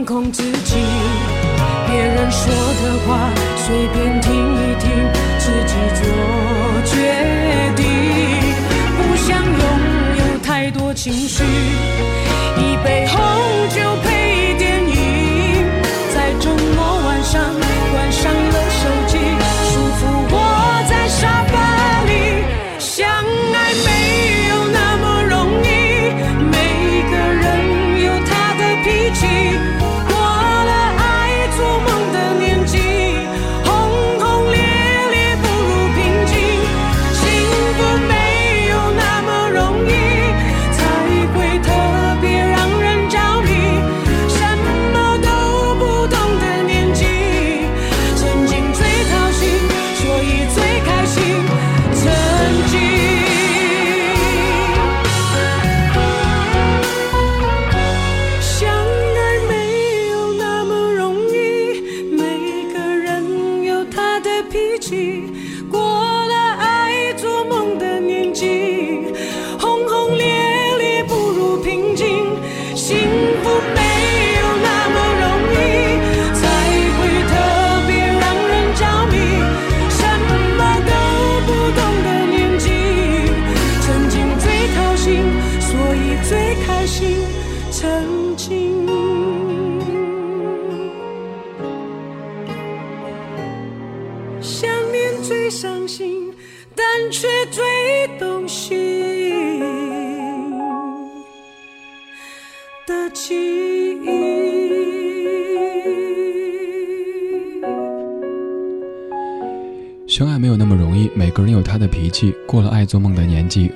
放空自己。别人说的话随便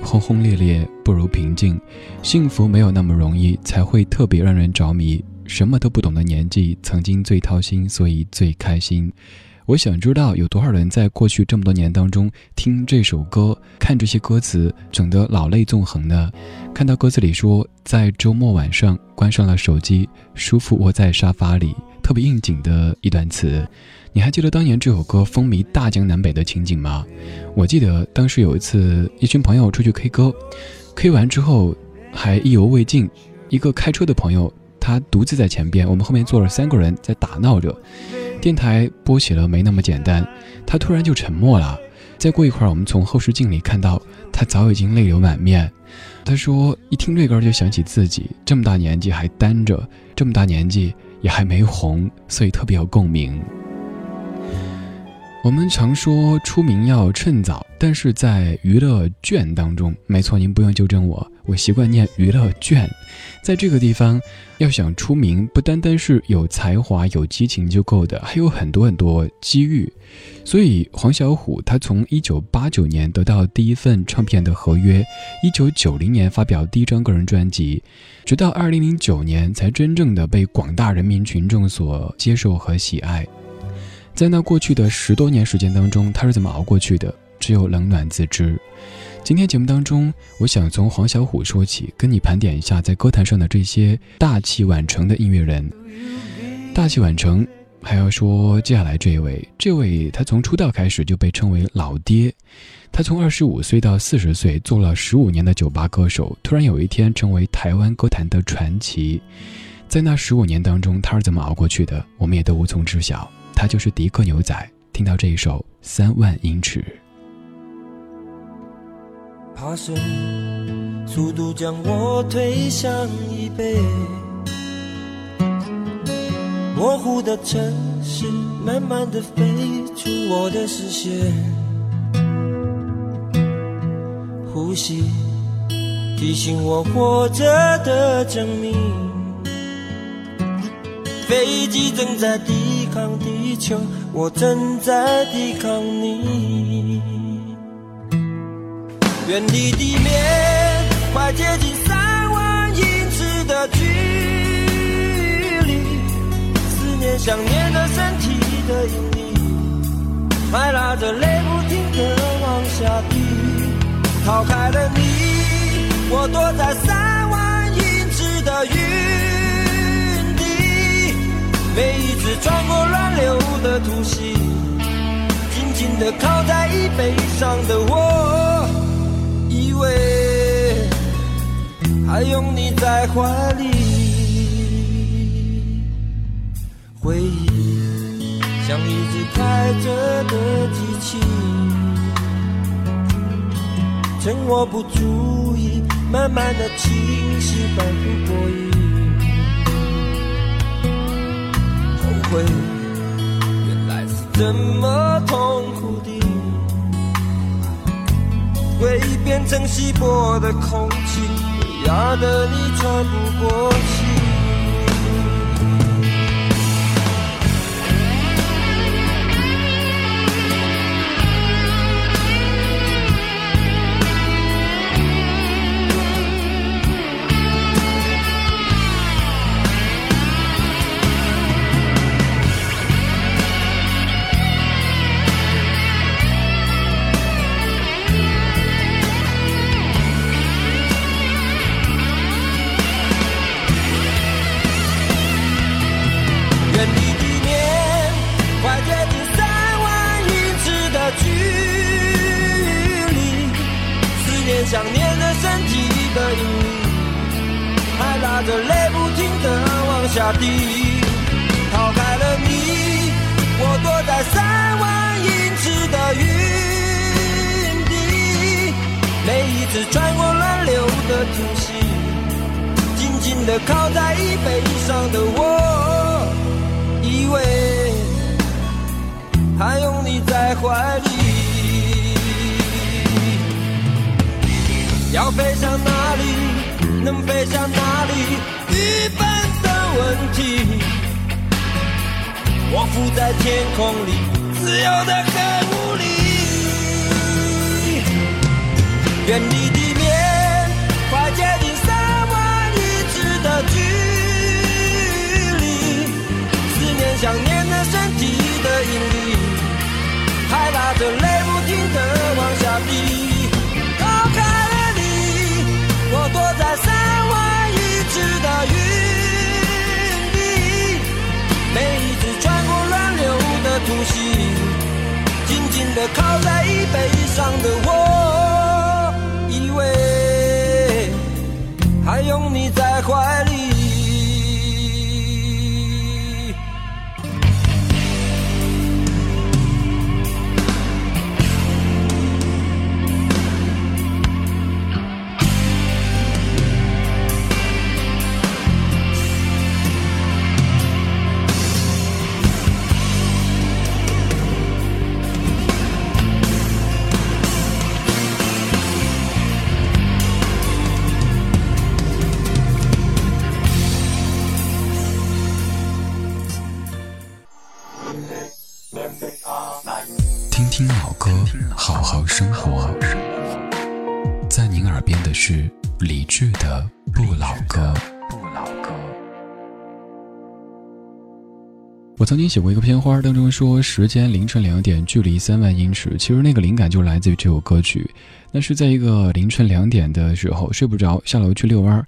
轰轰烈烈不如平静。幸福没有那么容易，才会特别让人着迷。什么都不懂的年纪，曾经最掏心，所以最开心。我想知道有多少人在过去这么多年当中听这首歌，看这些歌词，整得老泪纵横呢？看到歌词里说，在周末晚上关上了手机，舒服窝在沙发里，特别应景的一段词。你还记得当年这首歌风靡大江南北的情景吗？我记得当时有一次，一群朋友出去 K 歌，K 完之后还意犹未尽。一个开车的朋友，他独自在前边，我们后面坐了三个人在打闹着。电台播起了《没那么简单》，他突然就沉默了。再过一会儿，我们从后视镜里看到他早已经泪流满面。他说：“一听这歌就想起自己这么大年纪还单着，这么大年纪也还没红，所以特别有共鸣。”我们常说出名要趁早，但是在娱乐圈当中，没错，您不用纠正我，我习惯念娱乐圈。在这个地方，要想出名，不单单是有才华、有激情就够的，还有很多很多机遇。所以黄小琥他从一九八九年得到第一份唱片的合约，一九九零年发表第一张个人专辑，直到二零零九年才真正的被广大人民群众所接受和喜爱。在那过去的十多年时间当中，他是怎么熬过去的？只有冷暖自知。今天节目当中，我想从黄小琥说起，跟你盘点一下在歌坛上的这些大器晚成的音乐人。大器晚成，还要说接下来这一位，这位他从出道开始就被称为老爹。他从二十五岁到四十岁，做了十五年的酒吧歌手，突然有一天成为台湾歌坛的传奇。在那十五年当中，他是怎么熬过去的？我们也都无从知晓。他就是迪克牛仔，听到这一首《三万英尺》。爬升，速度将我推向椅背，模糊的城市慢慢的飞出我的视线，呼吸提醒我活着的证明。飞机正在抵抗地球，我正在抵抗你。远离地面，快接近三万英尺的距离。思念想念着身体的引力，还拉着泪不停的往下滴。逃开了你，我躲在三每一次穿过乱流的突袭，紧紧地靠在椅背上的我，以为还拥你在怀里。回忆像一只开着的机器，趁我不注意，慢慢的侵蚀，反复过瘾。回原来是这么痛苦的，回忆变成稀薄的空气，压得你喘不过气。曾经写过一个片花，当中说时间凌晨两点，距离三万英尺。其实那个灵感就来自于这首歌曲。那是在一个凌晨两点的时候，睡不着，下楼去遛弯，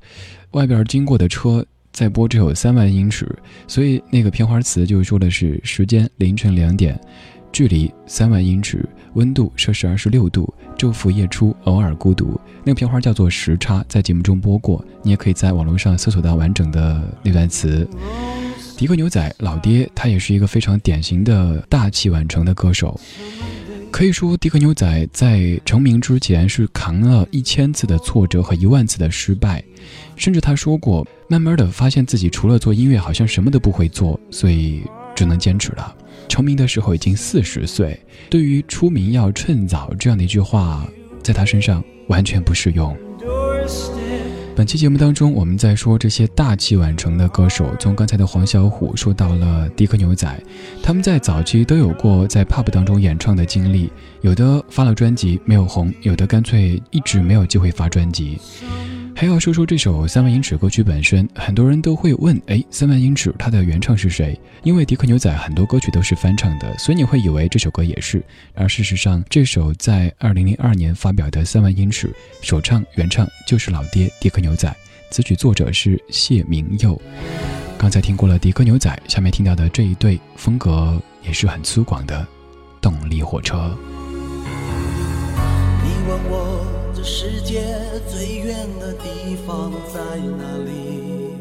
外边经过的车在播这首三万英尺，所以那个片花词就说的是时间凌晨两点。距离三万英尺，温度摄氏二十六度，昼伏夜出，偶尔孤独。那个片花叫做《时差》，在节目中播过，你也可以在网络上搜索到完整的那段词。迪克牛仔老爹，他也是一个非常典型的大器晚成的歌手。可以说，迪克牛仔在成名之前是扛了一千次的挫折和一万次的失败，甚至他说过，慢慢的发现自己除了做音乐，好像什么都不会做，所以只能坚持了。成名的时候已经四十岁，对于出名要趁早这样的一句话，在他身上完全不适用。本期节目当中，我们在说这些大器晚成的歌手，从刚才的黄小琥说到了迪克牛仔，他们在早期都有过在 pub 当中演唱的经历，有的发了专辑没有红，有的干脆一直没有机会发专辑。还要说说这首三万英尺歌曲本身，很多人都会问：哎，三万英尺它的原唱是谁？因为迪克牛仔很多歌曲都是翻唱的，所以你会以为这首歌也是。而事实上，这首在二零零二年发表的三万英尺，首唱原唱就是老爹迪克牛仔，词曲作者是谢明佑。刚才听过了迪克牛仔，下面听到的这一对风格也是很粗犷的动力火车。问我。这世界最远的地方在哪里？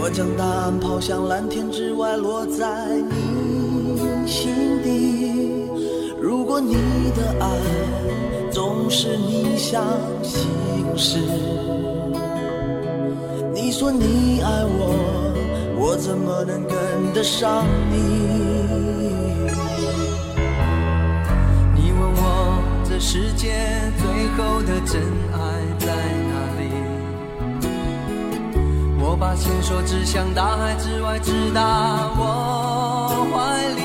我将答案抛向蓝天之外，落在你心底。如果你的爱总是逆向行驶，你说你爱我，我怎么能跟得上你？世界最后的真爱在哪里？我把线索指向大海之外，直达我怀里。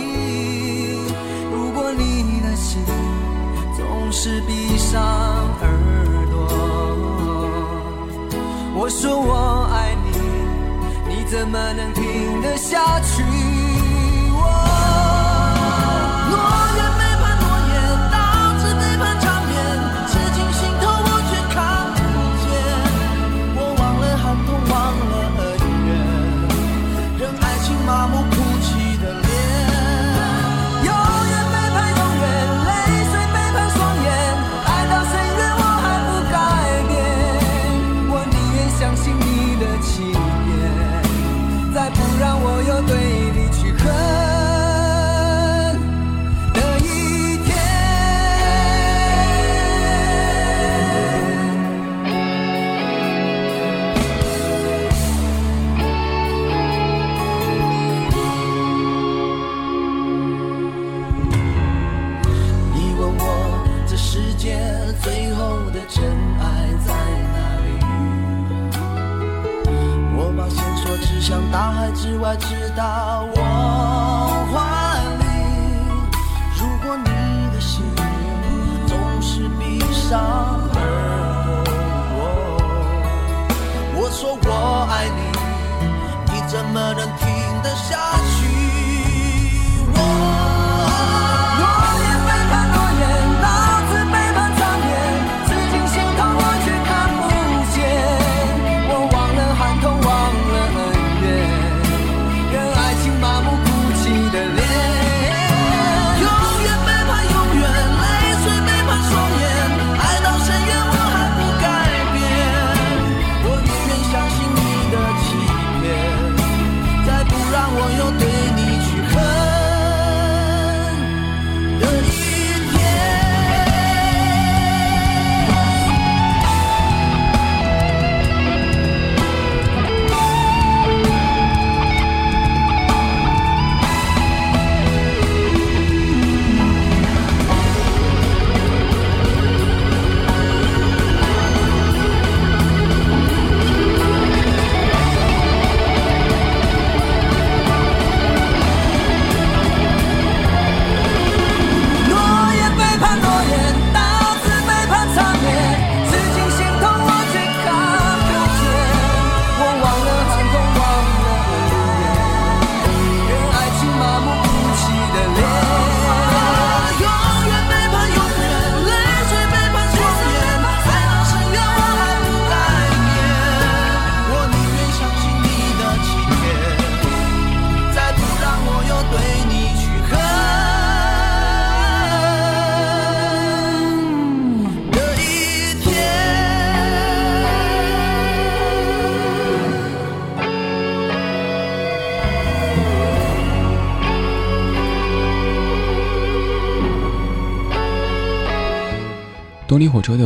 如果你的心总是闭上耳朵，我说我爱你，你怎么能听得下去？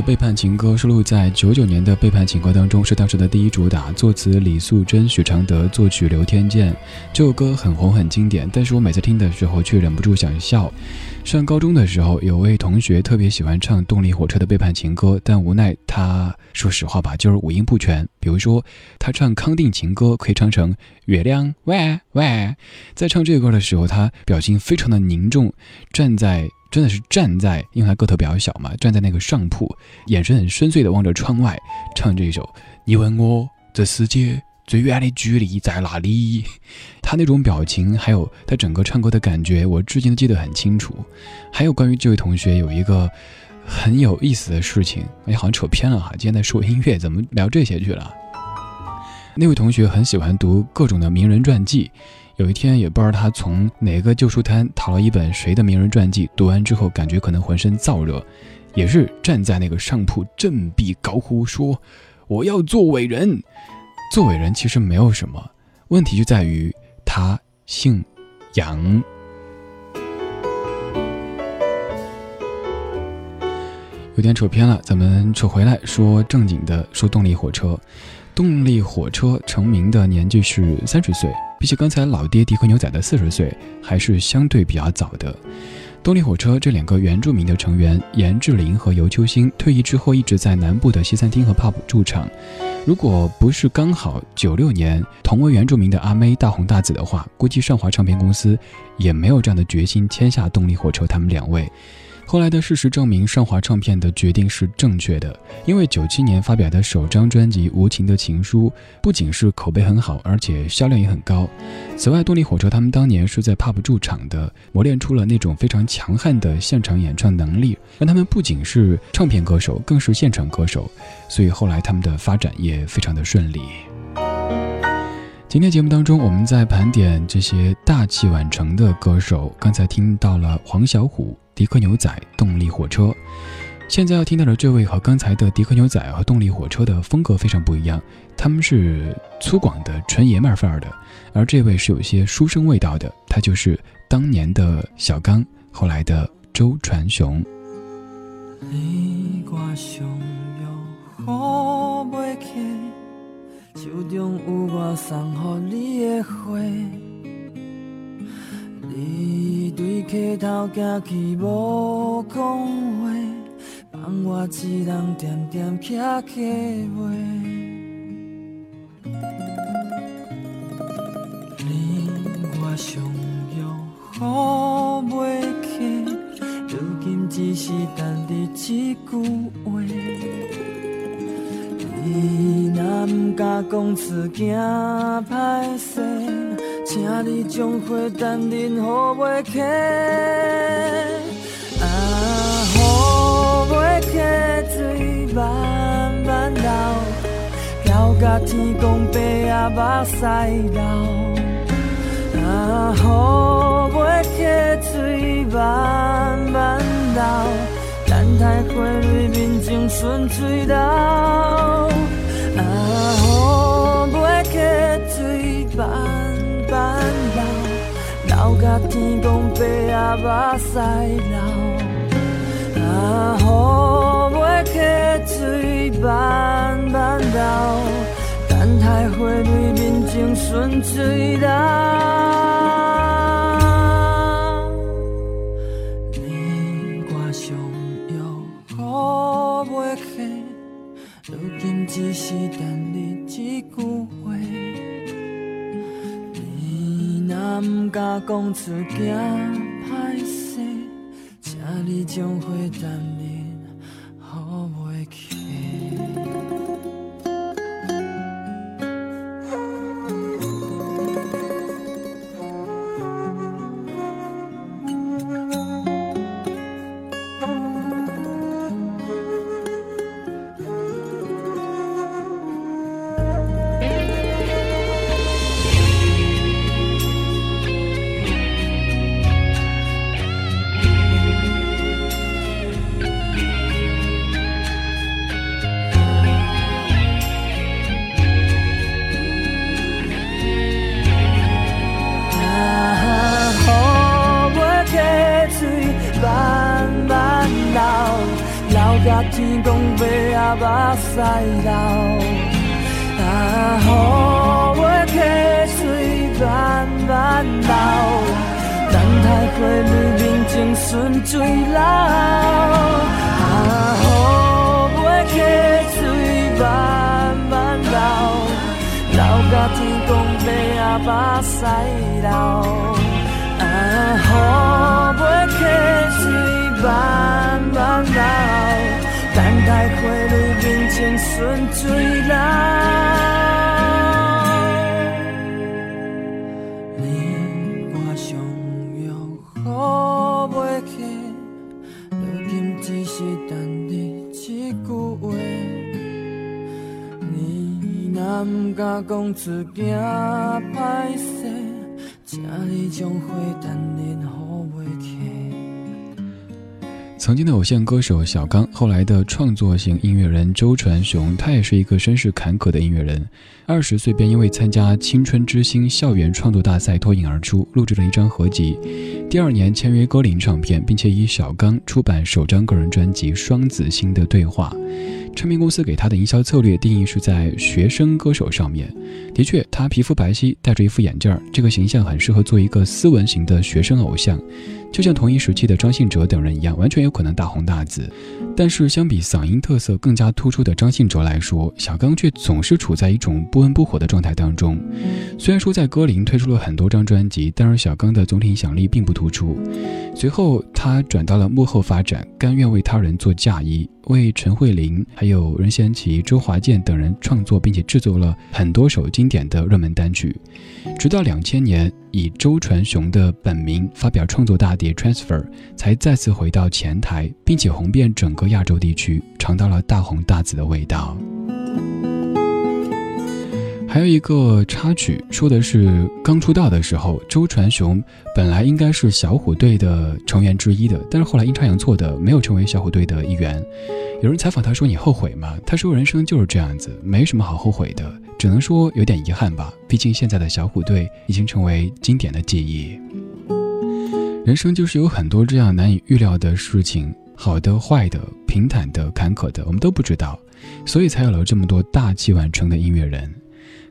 背叛情歌收录在九九年的背叛情歌当中，是当时的第一主打。作词李素贞、许常德，作曲刘天健。这首歌很红很经典，但是我每次听的时候却忍不住想笑。上高中的时候，有位同学特别喜欢唱动力火车的背叛情歌，但无奈他说实话吧，就是五音不全。比如说，他唱康定情歌可以唱成月亮喂喂，在唱这个歌的时候，他表情非常的凝重，站在。真的是站在，因为他个头比较小嘛，站在那个上铺，眼神很深邃的望着窗外，唱这一首。你问我这世界最远的距离在哪里？他那种表情，还有他整个唱歌的感觉，我至今都记得很清楚。还有关于这位同学有一个很有意思的事情，哎，好像扯偏了哈。今天在说音乐，怎么聊这些去了？那位同学很喜欢读各种的名人传记。有一天，也不知道他从哪个旧书摊淘了一本谁的名人传记，读完之后感觉可能浑身燥热，也是站在那个上铺振臂高呼说：“我要做伟人。”做伟人其实没有什么问题，就在于他姓杨。有点扯偏了，咱们扯回来说正经的，说动力火车。动力火车成名的年纪是三十岁。比起刚才老爹迪克牛仔的四十岁，还是相对比较早的。动力火车这两个原住民的成员严志林和尤秋兴退役之后，一直在南部的西餐厅和 pub 驻场。如果不是刚好九六年同为原住民的阿妹大红大紫的话，估计上华唱片公司也没有这样的决心签下动力火车他们两位。后来的事实证明，上华唱片的决定是正确的，因为九七年发表的首张专辑《无情的情书》不仅是口碑很好，而且销量也很高。此外，动力火车他们当年是在 pub 驻场的，磨练出了那种非常强悍的现场演唱能力，让他们不仅是唱片歌手，更是现场歌手。所以后来他们的发展也非常的顺利。今天节目当中，我们在盘点这些大器晚成的歌手，刚才听到了黄小琥。迪克牛仔、动力火车，现在要听到的这位和刚才的迪克牛仔和动力火车的风格非常不一样，他们是粗犷的纯爷们儿范儿的，而这位是有些书生味道的，他就是当年的小刚，后来的周传雄。你对低头行去，无讲话，放我一人静静站起袂。你我相约好袂起，如今只是等你一句话。你若唔敢讲出，惊歹势。请你将花等忍雨袂起。啊，雨袂起，水慢慢流，流甲天公伯仔目屎流。啊，雨袂起，水慢慢流。等待花蕊面前顺水流，啊，雨甲天公伯啊目屎流。啊，雨袂起，水慢慢流，等待花蕊面前顺水流。我讲出惊歹势，请你将花等目屎曾经的偶像歌手小刚，后来的创作型音乐人周传雄，他也是一个身世坎坷的音乐人。二十岁便因为参加青春之星校园创作大赛脱颖而出，录制了一张合集。第二年签约歌林唱片，并且以小刚出版首张个人专辑《双子星的对话》。唱片公司给他的营销策略定义是在学生歌手上面。的确，他皮肤白皙，戴着一副眼镜儿，这个形象很适合做一个斯文型的学生偶像，就像同一时期的张信哲等人一样，完全有可能大红大紫。但是，相比嗓音特色更加突出的张信哲来说，小刚却总是处在一种不温不火的状态当中。虽然说在歌林推出了很多张专辑，但是小刚的总体影响力并不突出。随后，他转到了幕后发展，甘愿为他人做嫁衣。为陈慧琳、还有任贤齐、周华健等人创作，并且制作了很多首经典的热门单曲。直到两千年，以周传雄的本名发表创作大碟《Transfer》，才再次回到前台，并且红遍整个亚洲地区，尝到了大红大紫的味道。还有一个插曲，说的是刚出道的时候，周传雄本来应该是小虎队的成员之一的，但是后来阴差阳错的没有成为小虎队的一员。有人采访他说：“你后悔吗？”他说：“人生就是这样子，没什么好后悔的，只能说有点遗憾吧。毕竟现在的小虎队已经成为经典的记忆。人生就是有很多这样难以预料的事情，好的、坏的、平坦的、坎坷的，我们都不知道，所以才有了这么多大器晚成的音乐人。”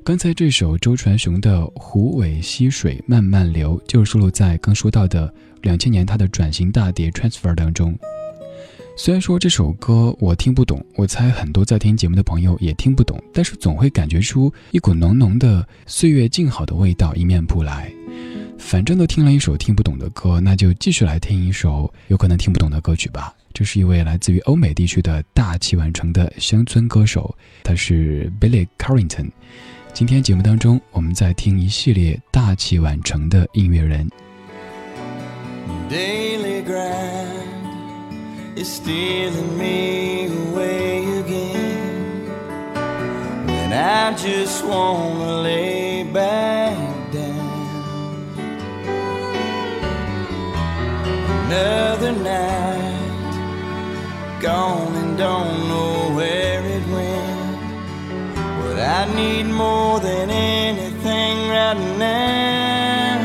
刚才这首周传雄的《虎尾溪水慢慢流》就是收录在刚说到的两千年他的转型大碟《Transfer》当中。虽然说这首歌我听不懂，我猜很多在听节目的朋友也听不懂，但是总会感觉出一股浓浓的岁月静好的味道迎面扑来。反正都听了一首听不懂的歌，那就继续来听一首有可能听不懂的歌曲吧。这是一位来自于欧美地区的大器晚成的乡村歌手，他是 Billy Carrington。今天节目当中，我们在听一系列大器晚成的音乐人。Daily grind is stealing me away again. When I just wanna lay back down. Another night gone and don't know I need more than anything right now.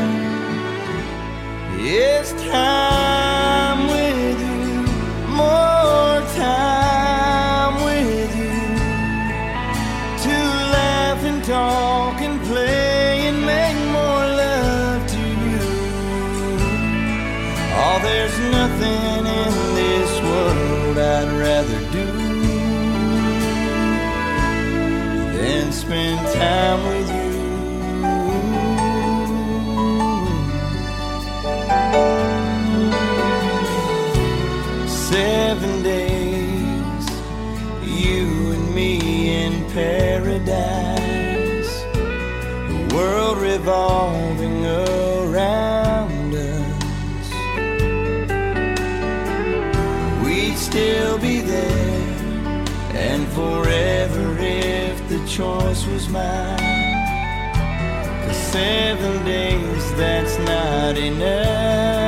Is time spend time with you. Seven days, you and me in paradise, the world revolving choice was mine. Cause seven days, that's not enough.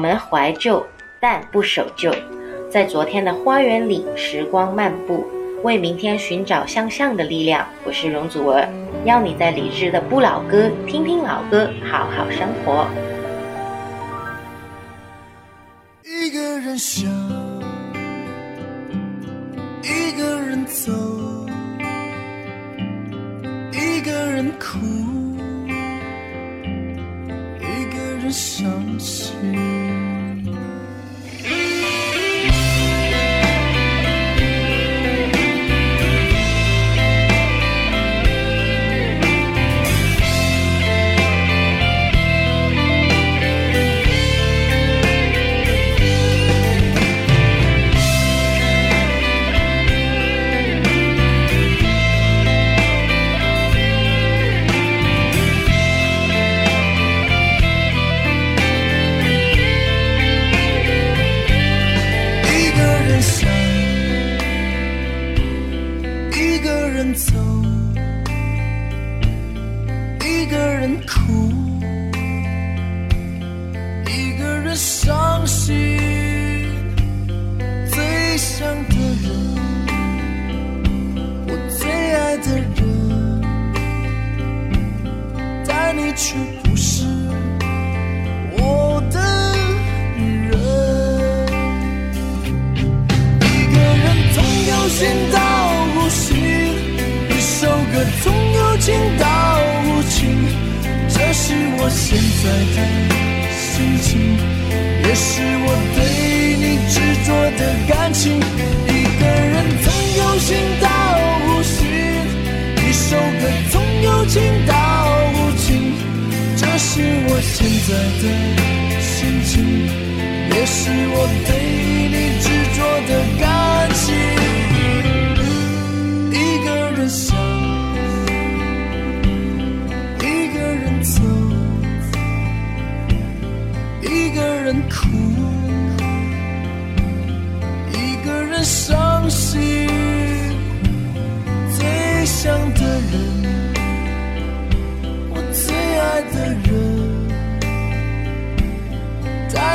我们怀旧，但不守旧，在昨天的花园里，时光漫步，为明天寻找向上的力量。我是容祖儿，邀你在理智的不老歌，听听老歌，好好生活。一个人想，一个人走，一个人哭，一个人伤心。无情到无情，这是我现在的心情，也是我对你执着的感情。一个人想，一个人走，一个人哭，一个人伤心。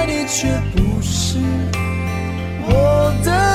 你却不是。我的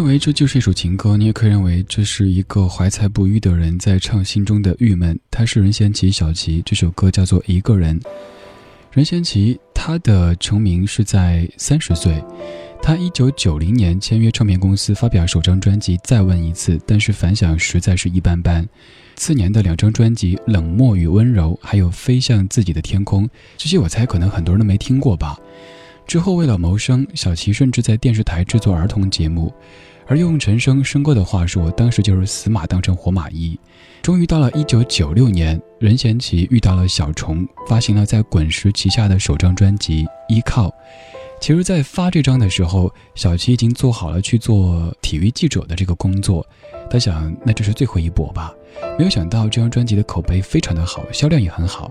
认为这就是一首情歌，你也可以认为这是一个怀才不遇的人在唱心中的郁闷。他是任贤齐小齐，这首歌叫做《一个人》。任贤齐他的成名是在三十岁，他一九九零年签约唱片公司发表首张专辑《再问一次》，但是反响实在是一般般。次年的两张专辑《冷漠与温柔》还有《飞向自己的天空》，这些我猜可能很多人都没听过吧。之后，为了谋生，小齐甚至在电视台制作儿童节目，而用陈升生哥的话说，当时就是死马当成活马医。终于到了一九九六年，任贤齐遇到了小虫，发行了在滚石旗下的首张专辑《依靠》。其实，在发这张的时候，小齐已经做好了去做体育记者的这个工作。他想，那这是最后一搏吧。没有想到，这张专辑的口碑非常的好，销量也很好。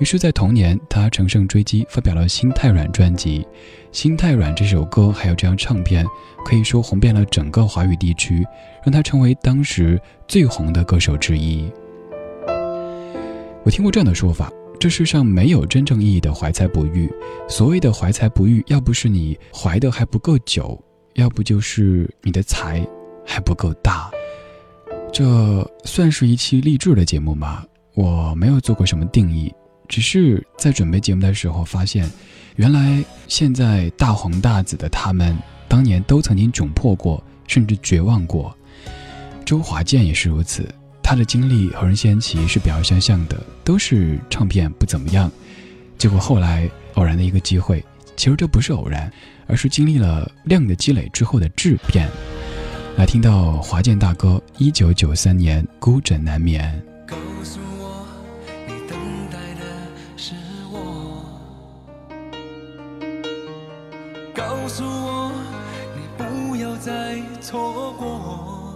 于是，在同年，他乘胜追击，发表了《心太软》专辑。《心太软》这首歌还有这张唱片，可以说红遍了整个华语地区，让他成为当时最红的歌手之一。我听过这样的说法：这世上没有真正意义的怀才不遇，所谓的怀才不遇，要不是你怀的还不够久，要不就是你的才还不够大。这算是一期励志的节目吗？我没有做过什么定义。只是在准备节目的时候发现，原来现在大红大紫的他们，当年都曾经窘迫过，甚至绝望过。周华健也是如此，他的经历和任贤齐是比较相像的，都是唱片不怎么样，结果后来偶然的一个机会，其实这不是偶然，而是经历了量的积累之后的质变。来听到华健大哥一九九三年孤枕难眠。告诉我，你不要再错过。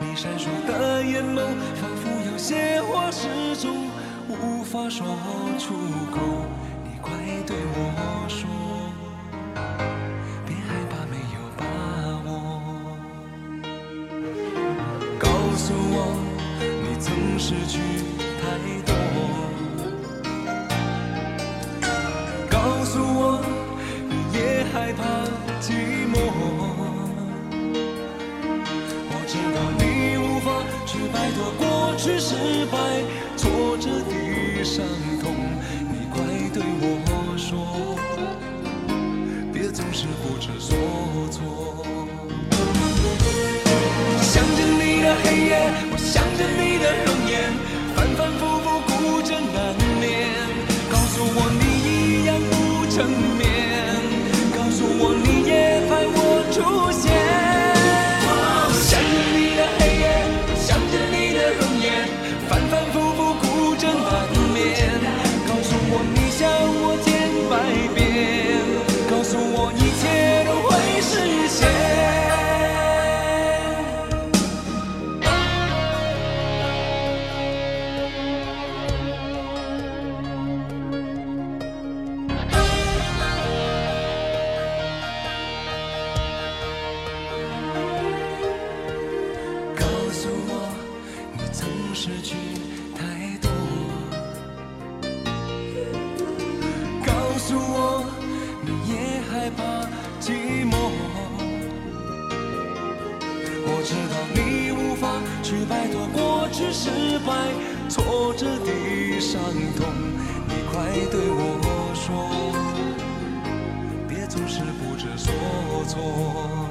你闪烁的眼眸，仿佛有些话始终无法说出口。你快对我说，别害怕没有把握。告诉我，你曾失去别害怕寂寞。我知道你无法去摆脱过去失败、挫折的伤痛。你快对我说，别总是不知所措。想着你的黑夜，我想着你的容颜，反反复复孤枕难眠。告诉我你一样不成眠，出现。措。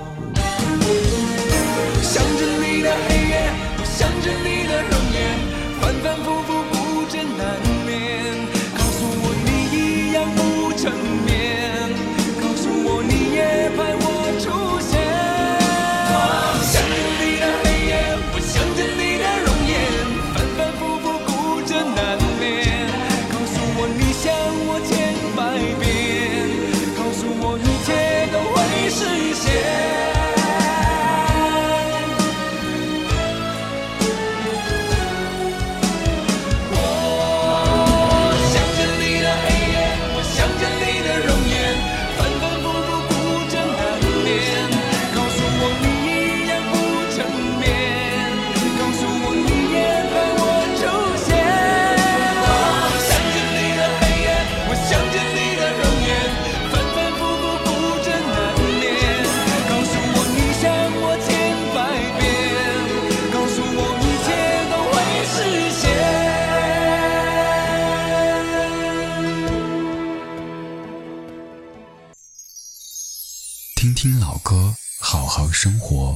生活。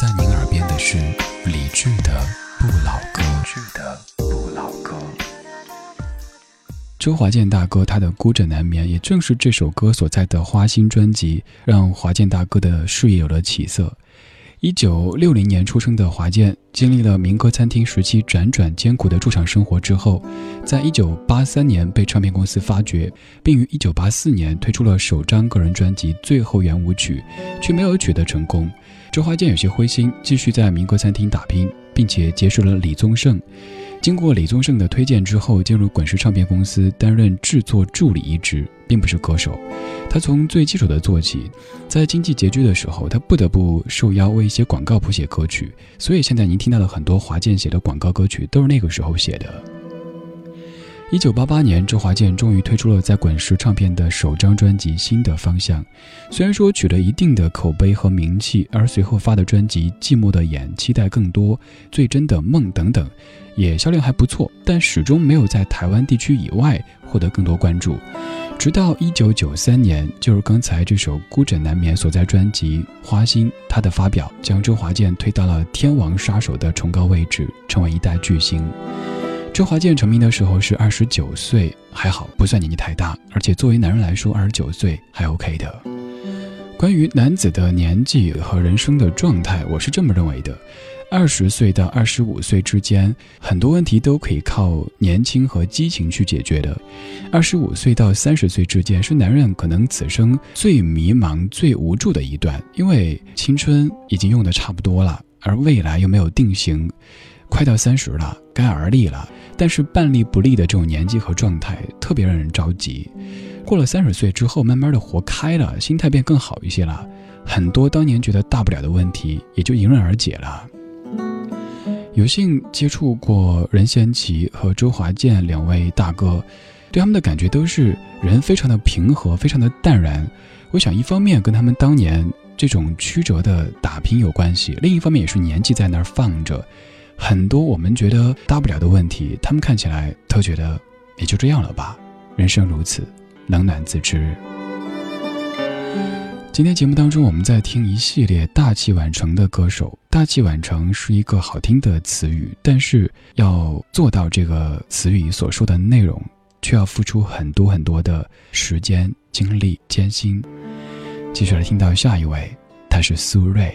在您耳边的是李志的《不老歌》。的不老歌。周华健大哥他的孤枕难眠，也正是这首歌所在的花心专辑，让华健大哥的事业有了起色。一九六零年出生的华健，经历了民歌餐厅时期辗转艰苦的驻场生活之后，在一九八三年被唱片公司发掘，并于一九八四年推出了首张个人专辑《最后圆舞曲》，却没有取得成功。周华健有些灰心，继续在民歌餐厅打拼，并且结识了李宗盛。经过李宗盛的推荐之后，进入滚石唱片公司担任制作助理一职，并不是歌手。他从最基础的做起，在经济拮据的时候，他不得不受邀为一些广告谱写歌曲。所以现在您听到的很多华健写的广告歌曲，都是那个时候写的。一九八八年，周华健终于推出了在滚石唱片的首张专辑《新的方向》。虽然说取得一定的口碑和名气，而随后发的专辑《寂寞的眼》《期待更多》《最真的梦》等等，也销量还不错，但始终没有在台湾地区以外获得更多关注。直到一九九三年，就是刚才这首《孤枕难眠》所在专辑《花心》它的发表，将周华健推到了天王杀手的崇高位置，成为一代巨星。周华健成名的时候是二十九岁，还好不算年纪太大，而且作为男人来说，二十九岁还 OK 的。关于男子的年纪和人生的状态，我是这么认为的：二十岁到二十五岁之间，很多问题都可以靠年轻和激情去解决的；二十五岁到三十岁之间，是男人可能此生最迷茫、最无助的一段，因为青春已经用的差不多了，而未来又没有定型，快到三十了，该而立了。但是半立不立的这种年纪和状态，特别让人着急。过了三十岁之后，慢慢的活开了，心态变更好一些了，很多当年觉得大不了的问题也就迎刃而解了。有幸接触过任贤齐和周华健两位大哥，对他们的感觉都是人非常的平和，非常的淡然。我想一方面跟他们当年这种曲折的打拼有关系，另一方面也是年纪在那儿放着，很多我们觉得大不了的问题，他们看起来都觉得也就这样了吧，人生如此。冷暖自知。今天节目当中，我们在听一系列大器晚成的歌手。大器晚成是一个好听的词语，但是要做到这个词语所说的内容，却要付出很多很多的时间、精力、艰辛。继续来听到下一位，他是苏芮。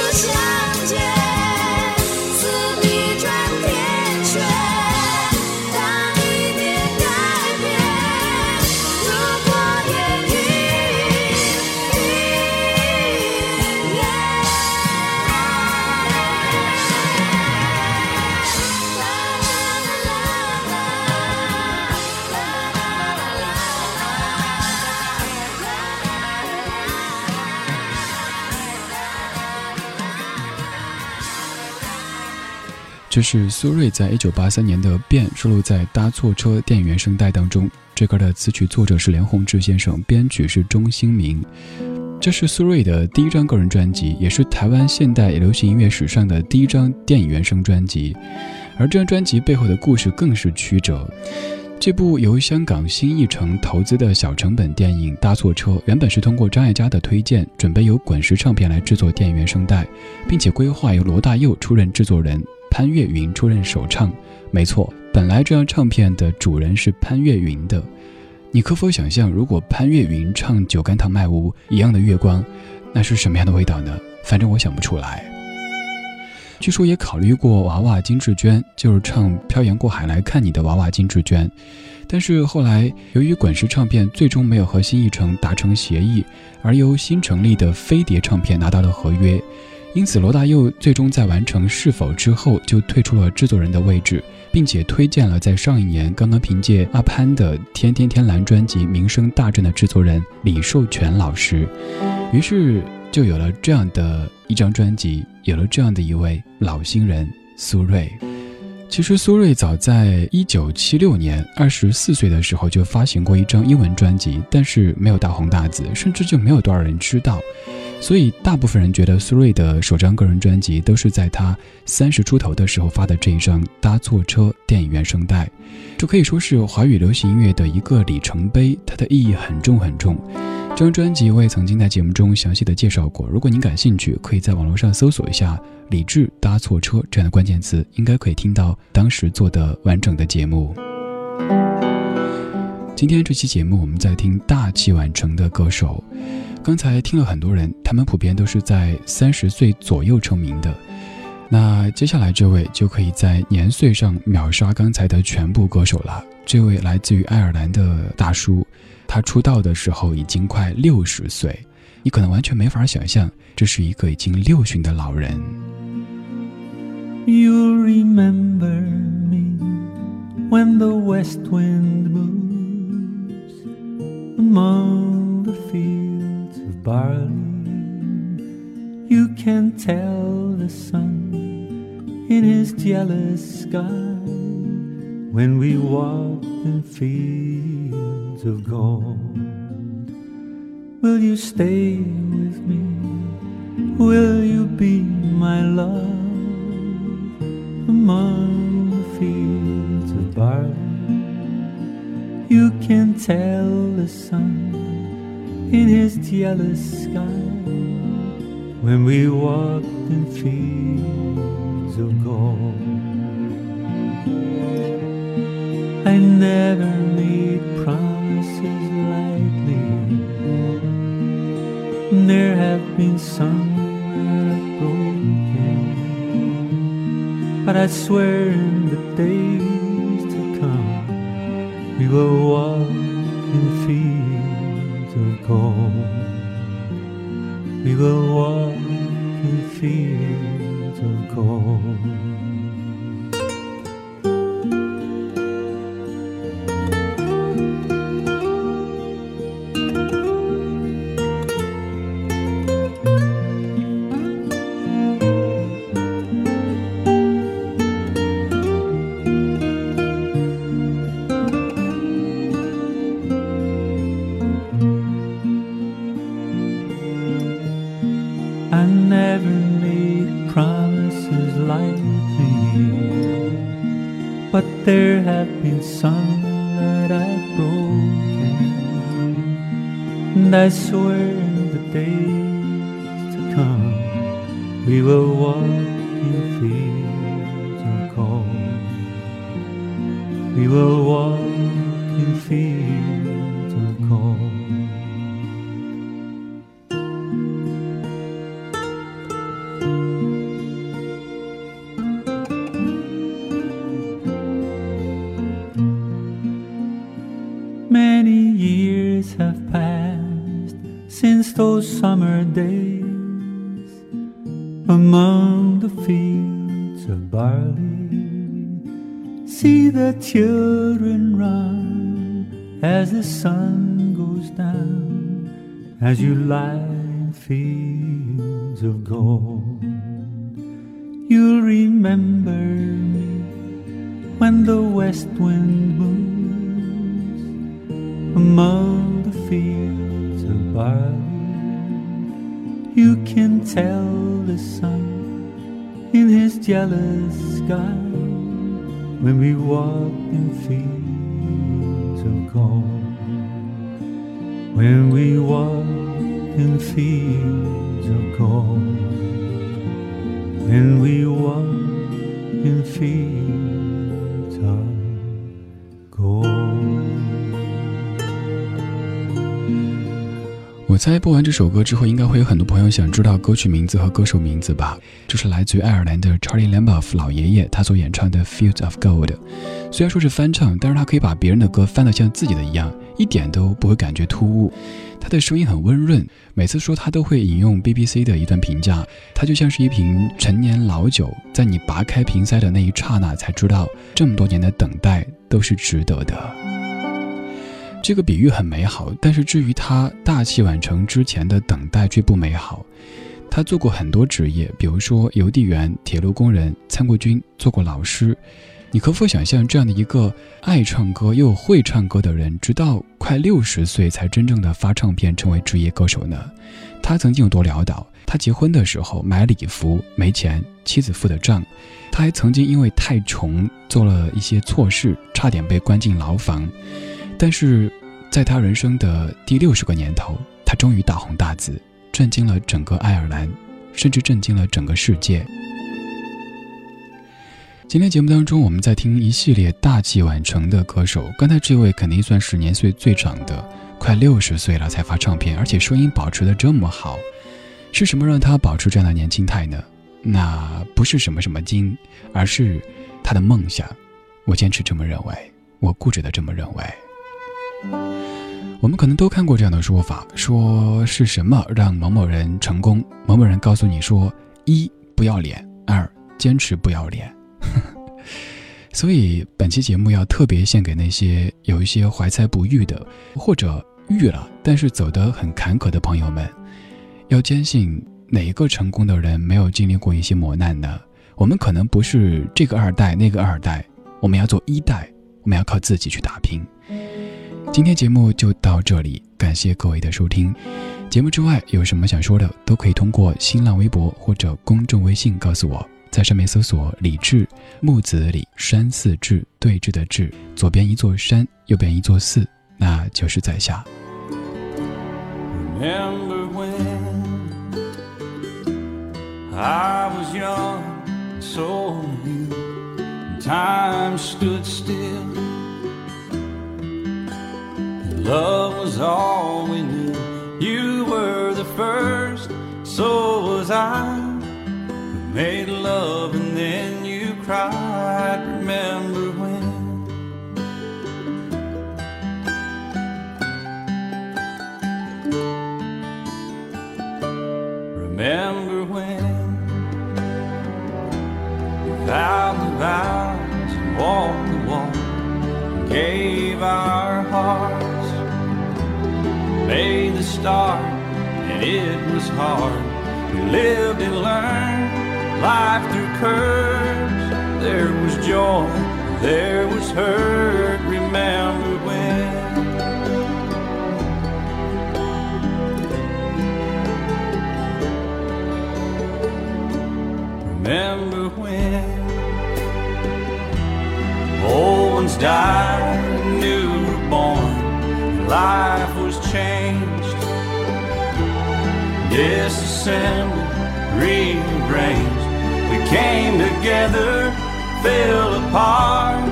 就像。这是苏芮在一九八三年的《变》收录在《搭错车》电影原声带当中。这歌的词曲作者是梁鸿志先生，编曲是钟兴民。这是苏芮的第一张个人专辑，也是台湾现代流行音乐史上的第一张电影原声专辑。而这张专辑背后的故事更是曲折。这部由香港新艺城投资的小成本电影《搭错车》，原本是通过张艾嘉的推荐，准备由滚石唱片来制作电影原声带，并且规划由罗大佑出任制作人，潘越云出任首唱。没错，本来这张唱片的主人是潘越云的。你可否想象，如果潘越云唱《酒干倘卖无》一样的月光，那是什么样的味道呢？反正我想不出来。据说也考虑过娃娃金志娟，就是唱《漂洋过海来看你》的娃娃金志娟，但是后来由于滚石唱片最终没有和新艺城达成协议，而由新成立的飞碟唱片拿到了合约，因此罗大佑最终在完成《是否》之后就退出了制作人的位置，并且推荐了在上一年刚刚凭借阿潘的《天天天蓝》专辑名声大振的制作人李寿全老师，于是。就有了这样的一张专辑，有了这样的一位老新人苏芮。其实苏芮早在一九七六年二十四岁的时候就发行过一张英文专辑，但是没有大红大紫，甚至就没有多少人知道。所以大部分人觉得苏芮的首张个人专辑都是在她三十出头的时候发的这一张《搭错车》电影原声带，这可以说是华语流行音乐的一个里程碑，它的意义很重很重。这张专辑我也曾经在节目中详细的介绍过，如果您感兴趣，可以在网络上搜索一下“李志搭错车”这样的关键词，应该可以听到当时做的完整的节目。今天这期节目我们在听大器晚成的歌手，刚才听了很多人，他们普遍都是在三十岁左右成名的，那接下来这位就可以在年岁上秒杀刚才的全部歌手了。这位来自于爱尔兰的大叔。他出道的时候已经快六十岁，你可能完全没法想象，这是一个已经六旬的老人。You remember me when the west wind moves among the fields of barley. You can tell the sun in his jealous sky when we walk in fields of gold. Will you stay with me? Will you be my love among the fields of barley? You can tell the sun in his jealous sky when we walked in fields of gold. I never made promises lightly. there have been some that I've broken. But I swear in the come, we were walking fields of gold. We were walking fields. Down, as you lie in fields of gold. You'll remember me when the west wind moves among the fields of barley. You can tell the sun in his jealous sky when we walk in fields of gold. When we walk in fields of gold. When we walk in fields 猜播完这首歌之后，应该会有很多朋友想知道歌曲名字和歌手名字吧？这是来自于爱尔兰的 Charlie Lamb of 老爷爷，他所演唱的《Field of Gold》。虽然说是翻唱，但是他可以把别人的歌翻得像自己的一样，一点都不会感觉突兀。他的声音很温润，每次说他都会引用 BBC 的一段评价，他就像是一瓶陈年老酒，在你拔开瓶塞的那一刹那，才知道这么多年的等待都是值得的。这个比喻很美好，但是至于他大器晚成之前的等待却不美好。他做过很多职业，比如说邮递员、铁路工人、参过军、做过老师。你可否想象这样的一个爱唱歌又会唱歌的人，直到快六十岁才真正的发唱片成为职业歌手呢？他曾经有多潦倒？他结婚的时候买礼服没钱，妻子付的账。他还曾经因为太穷做了一些错事，差点被关进牢房。但是，在他人生的第六十个年头，他终于大红大紫，震惊了整个爱尔兰，甚至震惊了整个世界。今天节目当中，我们在听一系列大器晚成的歌手。刚才这位肯定算是年岁最长的，快六十岁了才发唱片，而且声音保持的这么好，是什么让他保持这样的年轻态呢？那不是什么什么金，而是他的梦想。我坚持这么认为，我固执的这么认为。我们可能都看过这样的说法：说是什么让某某人成功？某某人告诉你说：一不要脸，二坚持不要脸。所以本期节目要特别献给那些有一些怀才不遇的，或者遇了但是走得很坎坷的朋友们。要坚信，哪一个成功的人没有经历过一些磨难呢？我们可能不是这个二代那个二代，我们要做一代，我们要靠自己去打拼。今天节目就到这里，感谢各位的收听。节目之外有什么想说的，都可以通过新浪微博或者公众微信告诉我，在上面搜索“李志木子李山寺志对峙的志”，左边一座山，右边一座寺，那就是在下。Love was all we knew. You were the first, so was I. We made love and then you cried. Remember when? Remember when we the vows and walked the walk gave our made the start, and it was hard. We lived and learned life through curves. There was joy, there was hurt. Remember when? Remember when old ones died, new were born, life changed. Disassembled, rearranged. We came together, fell apart,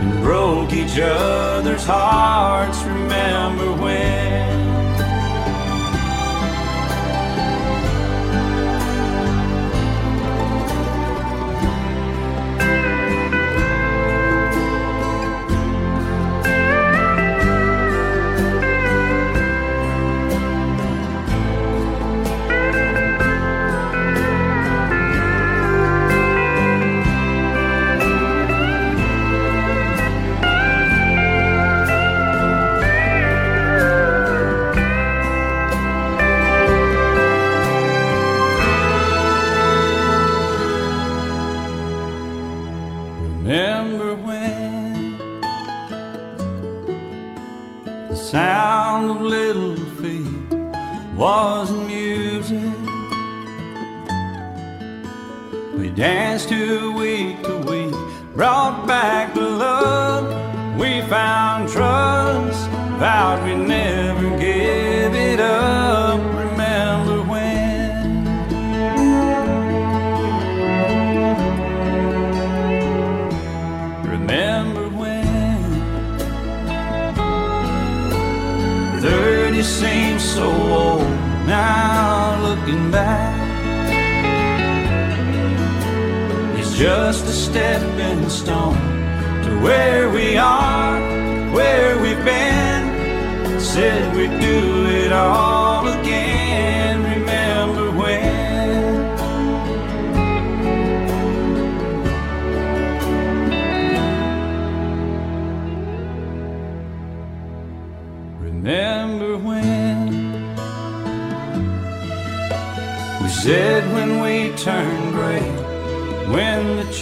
and broke each other's hearts. Remember when? to just a stepping stone to where we are, where we've been. Said we'd do it all